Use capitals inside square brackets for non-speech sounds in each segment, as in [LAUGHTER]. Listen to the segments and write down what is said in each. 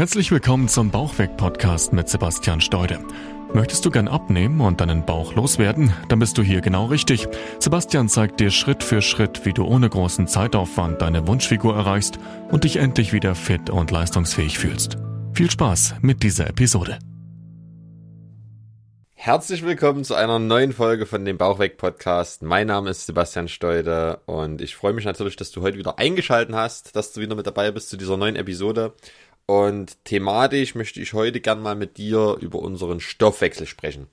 Herzlich willkommen zum Bauchweg-Podcast mit Sebastian Steude. Möchtest du gern abnehmen und deinen Bauch loswerden? Dann bist du hier genau richtig. Sebastian zeigt dir Schritt für Schritt, wie du ohne großen Zeitaufwand deine Wunschfigur erreichst und dich endlich wieder fit und leistungsfähig fühlst. Viel Spaß mit dieser Episode. Herzlich willkommen zu einer neuen Folge von dem Bauchweg-Podcast. Mein Name ist Sebastian Steude und ich freue mich natürlich, dass du heute wieder eingeschaltet hast, dass du wieder mit dabei bist zu dieser neuen Episode. Und thematisch möchte ich heute gern mal mit dir über unseren Stoffwechsel sprechen.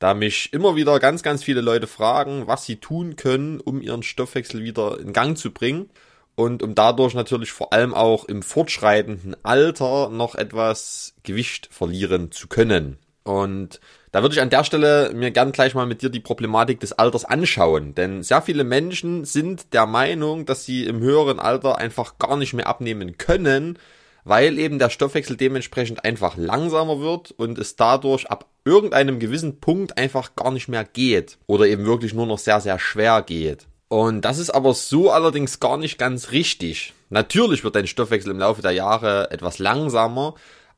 Da mich immer wieder ganz, ganz viele Leute fragen, was sie tun können, um ihren Stoffwechsel wieder in Gang zu bringen. Und um dadurch natürlich vor allem auch im fortschreitenden Alter noch etwas Gewicht verlieren zu können. Und da würde ich an der Stelle mir gern gleich mal mit dir die Problematik des Alters anschauen. Denn sehr viele Menschen sind der Meinung, dass sie im höheren Alter einfach gar nicht mehr abnehmen können, weil eben der Stoffwechsel dementsprechend einfach langsamer wird und es dadurch ab irgendeinem gewissen Punkt einfach gar nicht mehr geht oder eben wirklich nur noch sehr, sehr schwer geht. Und das ist aber so allerdings gar nicht ganz richtig. Natürlich wird dein Stoffwechsel im Laufe der Jahre etwas langsamer,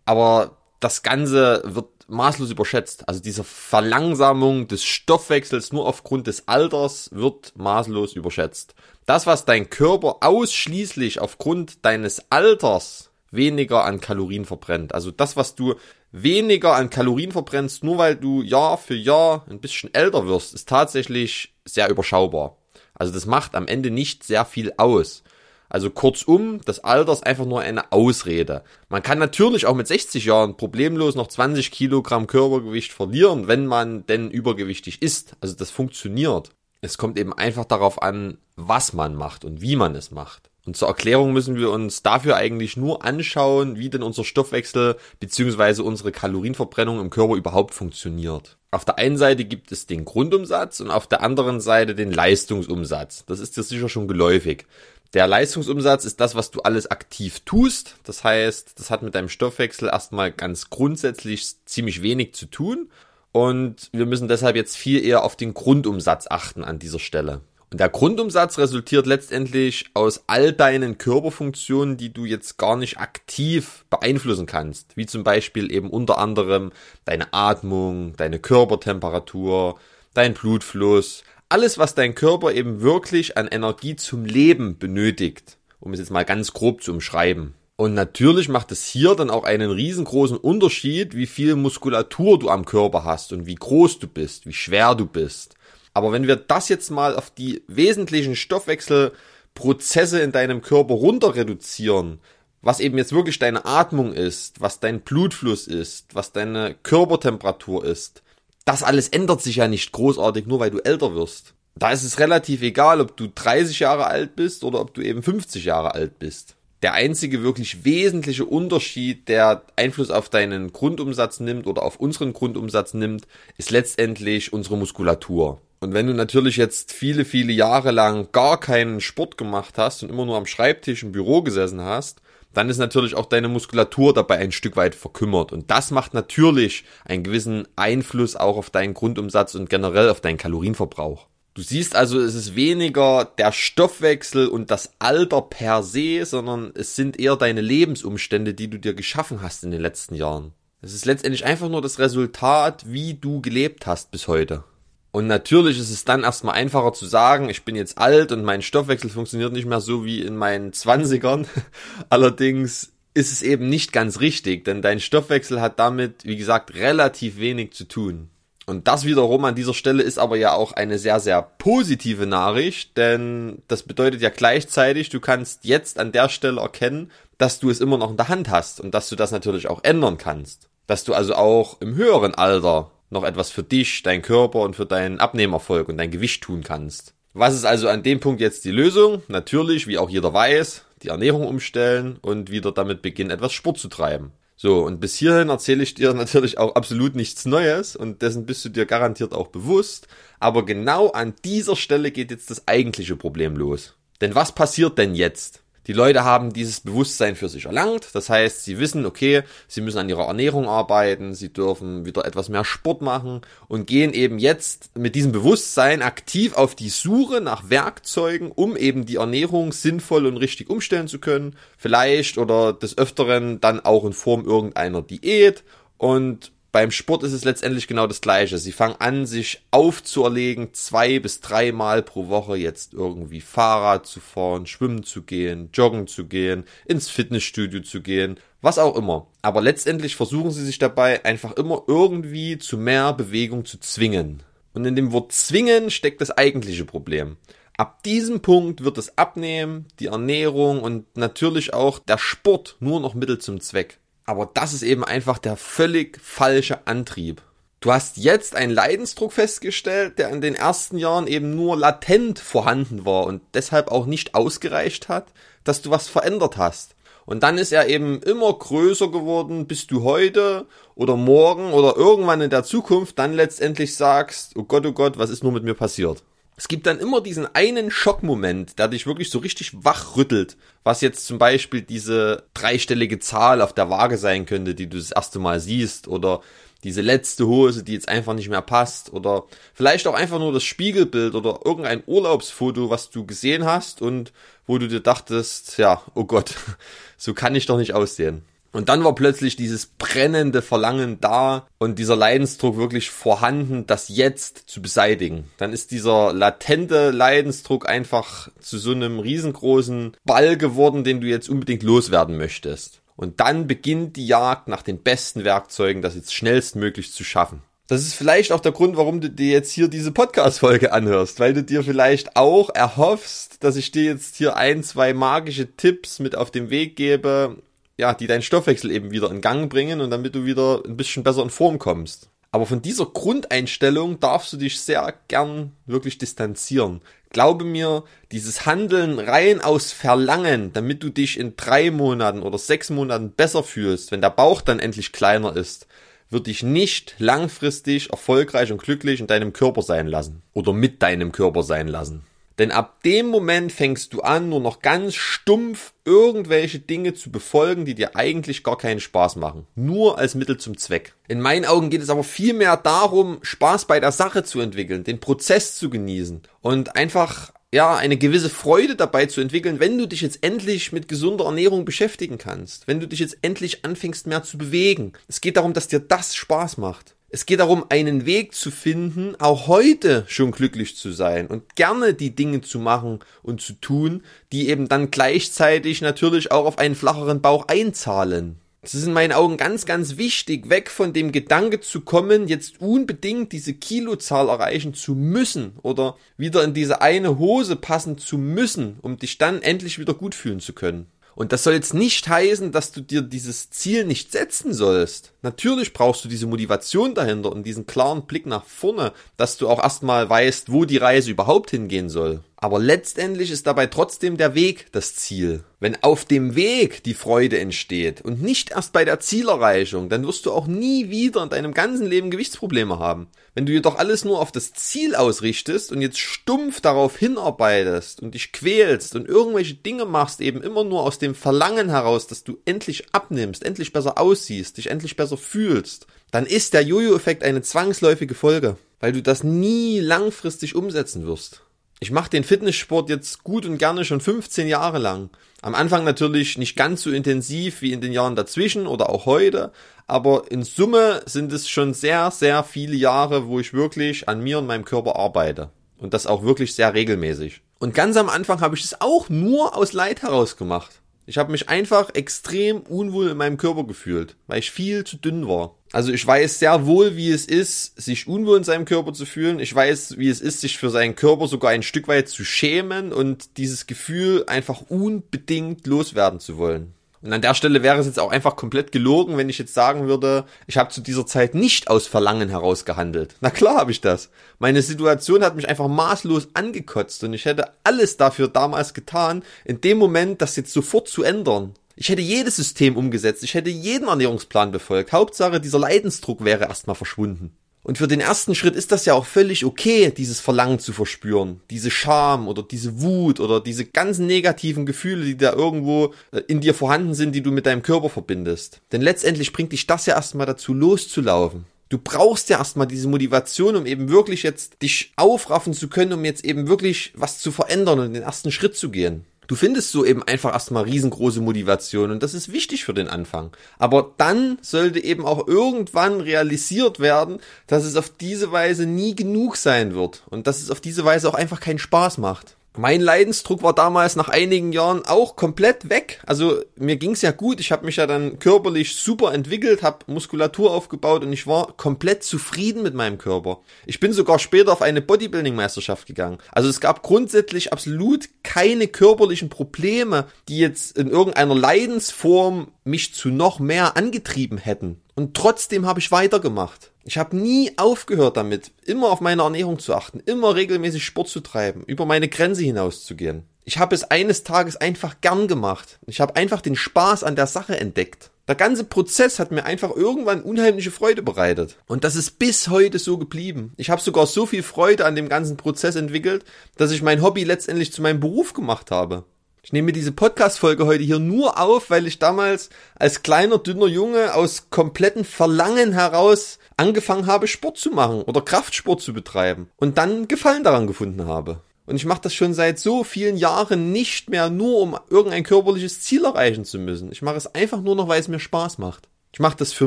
aber das Ganze wird maßlos überschätzt. Also diese Verlangsamung des Stoffwechsels nur aufgrund des Alters wird maßlos überschätzt. Das, was dein Körper ausschließlich aufgrund deines Alters weniger an Kalorien verbrennt. Also das, was du weniger an Kalorien verbrennst, nur weil du Jahr für Jahr ein bisschen älter wirst, ist tatsächlich sehr überschaubar. Also das macht am Ende nicht sehr viel aus. Also kurzum, das Alter ist einfach nur eine Ausrede. Man kann natürlich auch mit 60 Jahren problemlos noch 20 Kilogramm Körpergewicht verlieren, wenn man denn übergewichtig ist. Also das funktioniert. Es kommt eben einfach darauf an, was man macht und wie man es macht. Und zur Erklärung müssen wir uns dafür eigentlich nur anschauen, wie denn unser Stoffwechsel bzw. unsere Kalorienverbrennung im Körper überhaupt funktioniert. Auf der einen Seite gibt es den Grundumsatz und auf der anderen Seite den Leistungsumsatz. Das ist dir sicher schon geläufig. Der Leistungsumsatz ist das, was du alles aktiv tust. Das heißt, das hat mit deinem Stoffwechsel erstmal ganz grundsätzlich ziemlich wenig zu tun. Und wir müssen deshalb jetzt viel eher auf den Grundumsatz achten an dieser Stelle. Und der Grundumsatz resultiert letztendlich aus all deinen Körperfunktionen, die du jetzt gar nicht aktiv beeinflussen kannst. Wie zum Beispiel eben unter anderem deine Atmung, deine Körpertemperatur, dein Blutfluss. Alles, was dein Körper eben wirklich an Energie zum Leben benötigt. Um es jetzt mal ganz grob zu umschreiben. Und natürlich macht es hier dann auch einen riesengroßen Unterschied, wie viel Muskulatur du am Körper hast und wie groß du bist, wie schwer du bist. Aber wenn wir das jetzt mal auf die wesentlichen Stoffwechselprozesse in deinem Körper runter reduzieren, was eben jetzt wirklich deine Atmung ist, was dein Blutfluss ist, was deine Körpertemperatur ist, das alles ändert sich ja nicht großartig, nur weil du älter wirst. Da ist es relativ egal, ob du 30 Jahre alt bist oder ob du eben 50 Jahre alt bist. Der einzige wirklich wesentliche Unterschied, der Einfluss auf deinen Grundumsatz nimmt oder auf unseren Grundumsatz nimmt, ist letztendlich unsere Muskulatur. Und wenn du natürlich jetzt viele, viele Jahre lang gar keinen Sport gemacht hast und immer nur am Schreibtisch im Büro gesessen hast, dann ist natürlich auch deine Muskulatur dabei ein Stück weit verkümmert. Und das macht natürlich einen gewissen Einfluss auch auf deinen Grundumsatz und generell auf deinen Kalorienverbrauch. Du siehst also, es ist weniger der Stoffwechsel und das Alter per se, sondern es sind eher deine Lebensumstände, die du dir geschaffen hast in den letzten Jahren. Es ist letztendlich einfach nur das Resultat, wie du gelebt hast bis heute. Und natürlich ist es dann erstmal einfacher zu sagen, ich bin jetzt alt und mein Stoffwechsel funktioniert nicht mehr so wie in meinen Zwanzigern. [LAUGHS] Allerdings ist es eben nicht ganz richtig, denn dein Stoffwechsel hat damit, wie gesagt, relativ wenig zu tun. Und das wiederum an dieser Stelle ist aber ja auch eine sehr, sehr positive Nachricht, denn das bedeutet ja gleichzeitig, du kannst jetzt an der Stelle erkennen, dass du es immer noch in der Hand hast und dass du das natürlich auch ändern kannst. Dass du also auch im höheren Alter noch etwas für dich, dein Körper und für deinen Abnehmerfolg und dein Gewicht tun kannst. Was ist also an dem Punkt jetzt die Lösung? Natürlich, wie auch jeder weiß, die Ernährung umstellen und wieder damit beginnen, etwas Sport zu treiben. So, und bis hierhin erzähle ich dir [LAUGHS] natürlich auch absolut nichts Neues und dessen bist du dir garantiert auch bewusst. Aber genau an dieser Stelle geht jetzt das eigentliche Problem los. Denn was passiert denn jetzt? Die Leute haben dieses Bewusstsein für sich erlangt. Das heißt, sie wissen, okay, sie müssen an ihrer Ernährung arbeiten, sie dürfen wieder etwas mehr Sport machen und gehen eben jetzt mit diesem Bewusstsein aktiv auf die Suche nach Werkzeugen, um eben die Ernährung sinnvoll und richtig umstellen zu können. Vielleicht oder des Öfteren dann auch in Form irgendeiner Diät und beim Sport ist es letztendlich genau das Gleiche. Sie fangen an, sich aufzuerlegen, zwei bis dreimal pro Woche jetzt irgendwie Fahrrad zu fahren, schwimmen zu gehen, joggen zu gehen, ins Fitnessstudio zu gehen, was auch immer. Aber letztendlich versuchen sie sich dabei einfach immer irgendwie zu mehr Bewegung zu zwingen. Und in dem Wort zwingen steckt das eigentliche Problem. Ab diesem Punkt wird das Abnehmen, die Ernährung und natürlich auch der Sport nur noch Mittel zum Zweck. Aber das ist eben einfach der völlig falsche Antrieb. Du hast jetzt einen Leidensdruck festgestellt, der in den ersten Jahren eben nur latent vorhanden war und deshalb auch nicht ausgereicht hat, dass du was verändert hast. Und dann ist er eben immer größer geworden, bis du heute oder morgen oder irgendwann in der Zukunft dann letztendlich sagst, oh Gott, oh Gott, was ist nur mit mir passiert? Es gibt dann immer diesen einen Schockmoment, der dich wirklich so richtig wachrüttelt, was jetzt zum Beispiel diese dreistellige Zahl auf der Waage sein könnte, die du das erste Mal siehst, oder diese letzte Hose, die jetzt einfach nicht mehr passt, oder vielleicht auch einfach nur das Spiegelbild oder irgendein Urlaubsfoto, was du gesehen hast und wo du dir dachtest, ja, oh Gott, [LAUGHS] so kann ich doch nicht aussehen. Und dann war plötzlich dieses brennende Verlangen da und dieser Leidensdruck wirklich vorhanden, das jetzt zu beseitigen. Dann ist dieser latente Leidensdruck einfach zu so einem riesengroßen Ball geworden, den du jetzt unbedingt loswerden möchtest. Und dann beginnt die Jagd nach den besten Werkzeugen, das jetzt schnellstmöglich zu schaffen. Das ist vielleicht auch der Grund, warum du dir jetzt hier diese Podcast-Folge anhörst, weil du dir vielleicht auch erhoffst, dass ich dir jetzt hier ein, zwei magische Tipps mit auf den Weg gebe, ja, die deinen Stoffwechsel eben wieder in Gang bringen und damit du wieder ein bisschen besser in Form kommst. Aber von dieser Grundeinstellung darfst du dich sehr gern wirklich distanzieren. Glaube mir, dieses Handeln rein aus Verlangen, damit du dich in drei Monaten oder sechs Monaten besser fühlst, wenn der Bauch dann endlich kleiner ist, wird dich nicht langfristig erfolgreich und glücklich in deinem Körper sein lassen. Oder mit deinem Körper sein lassen. Denn ab dem Moment fängst du an, nur noch ganz stumpf irgendwelche Dinge zu befolgen, die dir eigentlich gar keinen Spaß machen. Nur als Mittel zum Zweck. In meinen Augen geht es aber viel mehr darum, Spaß bei der Sache zu entwickeln, den Prozess zu genießen und einfach ja, eine gewisse Freude dabei zu entwickeln, wenn du dich jetzt endlich mit gesunder Ernährung beschäftigen kannst, wenn du dich jetzt endlich anfängst mehr zu bewegen. Es geht darum, dass dir das Spaß macht. Es geht darum, einen Weg zu finden, auch heute schon glücklich zu sein und gerne die Dinge zu machen und zu tun, die eben dann gleichzeitig natürlich auch auf einen flacheren Bauch einzahlen. Es ist in meinen Augen ganz, ganz wichtig, weg von dem Gedanke zu kommen, jetzt unbedingt diese Kilozahl erreichen zu müssen oder wieder in diese eine Hose passen zu müssen, um dich dann endlich wieder gut fühlen zu können. Und das soll jetzt nicht heißen, dass du dir dieses Ziel nicht setzen sollst. Natürlich brauchst du diese Motivation dahinter und diesen klaren Blick nach vorne, dass du auch erstmal weißt, wo die Reise überhaupt hingehen soll. Aber letztendlich ist dabei trotzdem der Weg das Ziel. Wenn auf dem Weg die Freude entsteht und nicht erst bei der Zielerreichung, dann wirst du auch nie wieder in deinem ganzen Leben Gewichtsprobleme haben. Wenn du jedoch alles nur auf das Ziel ausrichtest und jetzt stumpf darauf hinarbeitest und dich quälst und irgendwelche Dinge machst, eben immer nur aus dem Verlangen heraus, dass du endlich abnimmst, endlich besser aussiehst, dich endlich besser fühlst, dann ist der Jojo-Effekt eine zwangsläufige Folge, weil du das nie langfristig umsetzen wirst. Ich mache den Fitnesssport jetzt gut und gerne schon 15 Jahre lang. Am Anfang natürlich nicht ganz so intensiv wie in den Jahren dazwischen oder auch heute, aber in Summe sind es schon sehr, sehr viele Jahre, wo ich wirklich an mir und meinem Körper arbeite. Und das auch wirklich sehr regelmäßig. Und ganz am Anfang habe ich es auch nur aus Leid heraus gemacht. Ich habe mich einfach extrem unwohl in meinem Körper gefühlt, weil ich viel zu dünn war. Also ich weiß sehr wohl, wie es ist, sich unwohl in seinem Körper zu fühlen. Ich weiß, wie es ist, sich für seinen Körper sogar ein Stück weit zu schämen und dieses Gefühl einfach unbedingt loswerden zu wollen. Und an der Stelle wäre es jetzt auch einfach komplett gelogen, wenn ich jetzt sagen würde, ich habe zu dieser Zeit nicht aus Verlangen heraus gehandelt. Na klar habe ich das. Meine Situation hat mich einfach maßlos angekotzt und ich hätte alles dafür damals getan, in dem Moment das jetzt sofort zu ändern. Ich hätte jedes System umgesetzt, ich hätte jeden Ernährungsplan befolgt. Hauptsache, dieser Leidensdruck wäre erstmal verschwunden. Und für den ersten Schritt ist das ja auch völlig okay, dieses Verlangen zu verspüren. Diese Scham oder diese Wut oder diese ganzen negativen Gefühle, die da irgendwo äh, in dir vorhanden sind, die du mit deinem Körper verbindest. Denn letztendlich bringt dich das ja erstmal dazu, loszulaufen. Du brauchst ja erstmal diese Motivation, um eben wirklich jetzt dich aufraffen zu können, um jetzt eben wirklich was zu verändern und den ersten Schritt zu gehen. Du findest so eben einfach erstmal riesengroße Motivation und das ist wichtig für den Anfang. Aber dann sollte eben auch irgendwann realisiert werden, dass es auf diese Weise nie genug sein wird und dass es auf diese Weise auch einfach keinen Spaß macht. Mein Leidensdruck war damals nach einigen Jahren auch komplett weg. Also mir ging's ja gut. Ich habe mich ja dann körperlich super entwickelt, habe Muskulatur aufgebaut und ich war komplett zufrieden mit meinem Körper. Ich bin sogar später auf eine Bodybuilding-Meisterschaft gegangen. Also es gab grundsätzlich absolut keine körperlichen Probleme, die jetzt in irgendeiner Leidensform mich zu noch mehr angetrieben hätten. Und trotzdem habe ich weitergemacht. Ich habe nie aufgehört damit, immer auf meine Ernährung zu achten, immer regelmäßig Sport zu treiben, über meine Grenze hinauszugehen. Ich habe es eines Tages einfach gern gemacht. Ich habe einfach den Spaß an der Sache entdeckt. Der ganze Prozess hat mir einfach irgendwann unheimliche Freude bereitet. Und das ist bis heute so geblieben. Ich habe sogar so viel Freude an dem ganzen Prozess entwickelt, dass ich mein Hobby letztendlich zu meinem Beruf gemacht habe. Ich nehme diese Podcast-Folge heute hier nur auf, weil ich damals als kleiner, dünner Junge aus kompletten Verlangen heraus angefangen habe, Sport zu machen oder Kraftsport zu betreiben und dann Gefallen daran gefunden habe. Und ich mache das schon seit so vielen Jahren nicht mehr nur, um irgendein körperliches Ziel erreichen zu müssen. Ich mache es einfach nur noch, weil es mir Spaß macht. Ich mache das für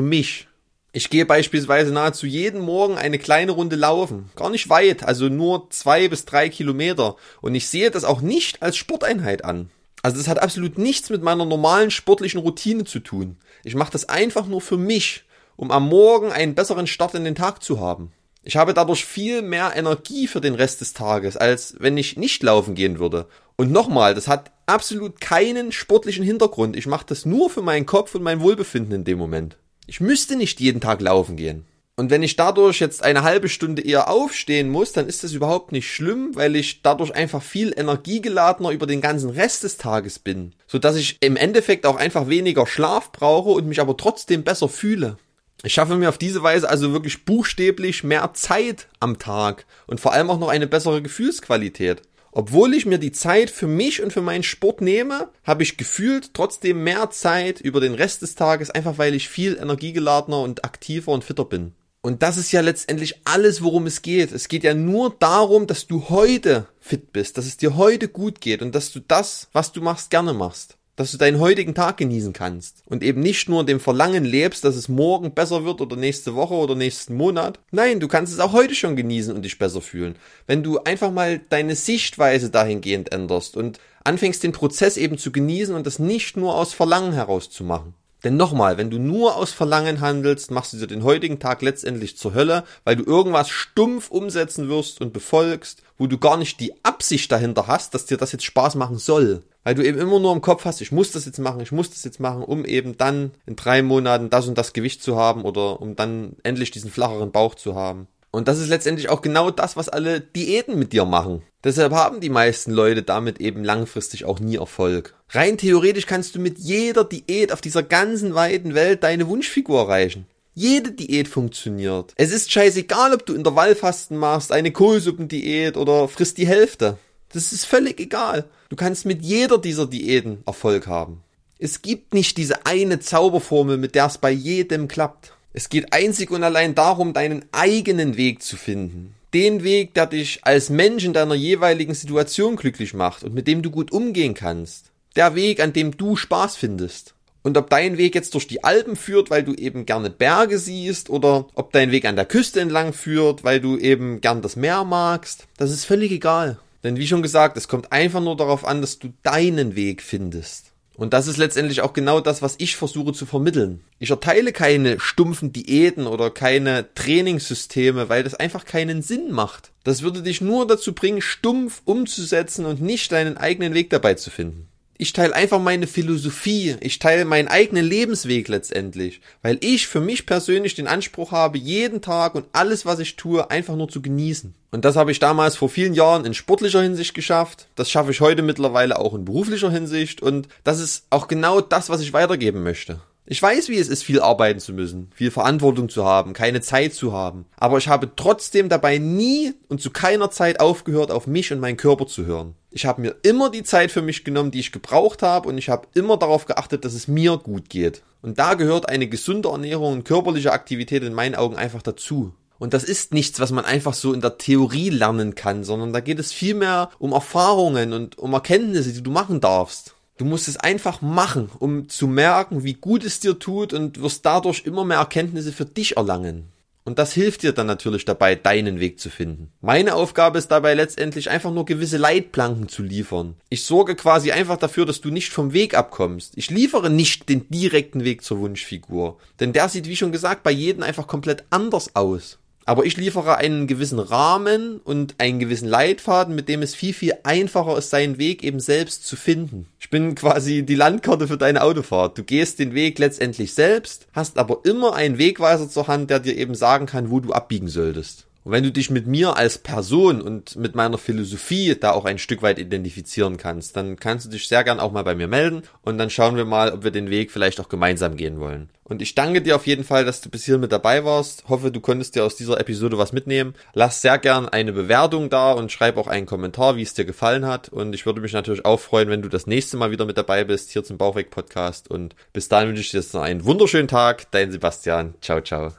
mich. Ich gehe beispielsweise nahezu jeden Morgen eine kleine Runde laufen. Gar nicht weit, also nur zwei bis drei Kilometer. Und ich sehe das auch nicht als Sporteinheit an. Also das hat absolut nichts mit meiner normalen sportlichen Routine zu tun. Ich mache das einfach nur für mich, um am Morgen einen besseren Start in den Tag zu haben. Ich habe dadurch viel mehr Energie für den Rest des Tages, als wenn ich nicht laufen gehen würde. Und nochmal, das hat absolut keinen sportlichen Hintergrund. Ich mache das nur für meinen Kopf und mein Wohlbefinden in dem Moment. Ich müsste nicht jeden Tag laufen gehen. Und wenn ich dadurch jetzt eine halbe Stunde eher aufstehen muss, dann ist das überhaupt nicht schlimm, weil ich dadurch einfach viel energiegeladener über den ganzen Rest des Tages bin. So dass ich im Endeffekt auch einfach weniger Schlaf brauche und mich aber trotzdem besser fühle. Ich schaffe mir auf diese Weise also wirklich buchstäblich mehr Zeit am Tag und vor allem auch noch eine bessere Gefühlsqualität. Obwohl ich mir die Zeit für mich und für meinen Sport nehme, habe ich gefühlt trotzdem mehr Zeit über den Rest des Tages, einfach weil ich viel energiegeladener und aktiver und fitter bin. Und das ist ja letztendlich alles, worum es geht. Es geht ja nur darum, dass du heute fit bist, dass es dir heute gut geht und dass du das, was du machst, gerne machst dass du deinen heutigen Tag genießen kannst und eben nicht nur dem Verlangen lebst, dass es morgen besser wird oder nächste Woche oder nächsten Monat. Nein, du kannst es auch heute schon genießen und dich besser fühlen. Wenn du einfach mal deine Sichtweise dahingehend änderst und anfängst den Prozess eben zu genießen und das nicht nur aus Verlangen heraus zu machen. Denn nochmal, wenn du nur aus Verlangen handelst, machst du dir den heutigen Tag letztendlich zur Hölle, weil du irgendwas stumpf umsetzen wirst und befolgst, wo du gar nicht die Absicht dahinter hast, dass dir das jetzt Spaß machen soll. Weil du eben immer nur im Kopf hast, ich muss das jetzt machen, ich muss das jetzt machen, um eben dann in drei Monaten das und das Gewicht zu haben oder um dann endlich diesen flacheren Bauch zu haben. Und das ist letztendlich auch genau das, was alle Diäten mit dir machen. Deshalb haben die meisten Leute damit eben langfristig auch nie Erfolg. Rein theoretisch kannst du mit jeder Diät auf dieser ganzen weiten Welt deine Wunschfigur erreichen. Jede Diät funktioniert. Es ist scheißegal, ob du Intervallfasten machst, eine Kohlsuppendiät oder frisst die Hälfte. Das ist völlig egal. Du kannst mit jeder dieser Diäten Erfolg haben. Es gibt nicht diese eine Zauberformel, mit der es bei jedem klappt. Es geht einzig und allein darum, deinen eigenen Weg zu finden. Den Weg, der dich als Mensch in deiner jeweiligen Situation glücklich macht und mit dem du gut umgehen kannst. Der Weg, an dem du Spaß findest. Und ob dein Weg jetzt durch die Alpen führt, weil du eben gerne Berge siehst, oder ob dein Weg an der Küste entlang führt, weil du eben gern das Meer magst, das ist völlig egal. Denn wie schon gesagt, es kommt einfach nur darauf an, dass du deinen Weg findest. Und das ist letztendlich auch genau das, was ich versuche zu vermitteln. Ich erteile keine stumpfen Diäten oder keine Trainingssysteme, weil das einfach keinen Sinn macht. Das würde dich nur dazu bringen, stumpf umzusetzen und nicht deinen eigenen Weg dabei zu finden ich teile einfach meine Philosophie, ich teile meinen eigenen Lebensweg letztendlich, weil ich für mich persönlich den Anspruch habe, jeden Tag und alles, was ich tue, einfach nur zu genießen. Und das habe ich damals vor vielen Jahren in sportlicher Hinsicht geschafft. Das schaffe ich heute mittlerweile auch in beruflicher Hinsicht. Und das ist auch genau das, was ich weitergeben möchte. Ich weiß, wie es ist, viel arbeiten zu müssen, viel Verantwortung zu haben, keine Zeit zu haben. Aber ich habe trotzdem dabei nie und zu keiner Zeit aufgehört, auf mich und meinen Körper zu hören. Ich habe mir immer die Zeit für mich genommen, die ich gebraucht habe und ich habe immer darauf geachtet, dass es mir gut geht. Und da gehört eine gesunde Ernährung und körperliche Aktivität in meinen Augen einfach dazu. Und das ist nichts, was man einfach so in der Theorie lernen kann, sondern da geht es vielmehr um Erfahrungen und um Erkenntnisse, die du machen darfst. Du musst es einfach machen, um zu merken, wie gut es dir tut und wirst dadurch immer mehr Erkenntnisse für dich erlangen. Und das hilft dir dann natürlich dabei, deinen Weg zu finden. Meine Aufgabe ist dabei letztendlich einfach nur gewisse Leitplanken zu liefern. Ich sorge quasi einfach dafür, dass du nicht vom Weg abkommst. Ich liefere nicht den direkten Weg zur Wunschfigur. Denn der sieht, wie schon gesagt, bei jedem einfach komplett anders aus. Aber ich liefere einen gewissen Rahmen und einen gewissen Leitfaden, mit dem es viel, viel einfacher ist, seinen Weg eben selbst zu finden. Ich bin quasi die Landkarte für deine Autofahrt. Du gehst den Weg letztendlich selbst, hast aber immer einen Wegweiser zur Hand, der dir eben sagen kann, wo du abbiegen solltest. Und wenn du dich mit mir als Person und mit meiner Philosophie da auch ein Stück weit identifizieren kannst, dann kannst du dich sehr gern auch mal bei mir melden und dann schauen wir mal, ob wir den Weg vielleicht auch gemeinsam gehen wollen. Und ich danke dir auf jeden Fall, dass du bis hier mit dabei warst. Hoffe, du konntest dir aus dieser Episode was mitnehmen. Lass sehr gern eine Bewertung da und schreib auch einen Kommentar, wie es dir gefallen hat. Und ich würde mich natürlich auch freuen, wenn du das nächste Mal wieder mit dabei bist, hier zum Bauchweg Podcast. Und bis dahin wünsche ich dir jetzt noch einen wunderschönen Tag. Dein Sebastian. Ciao, ciao.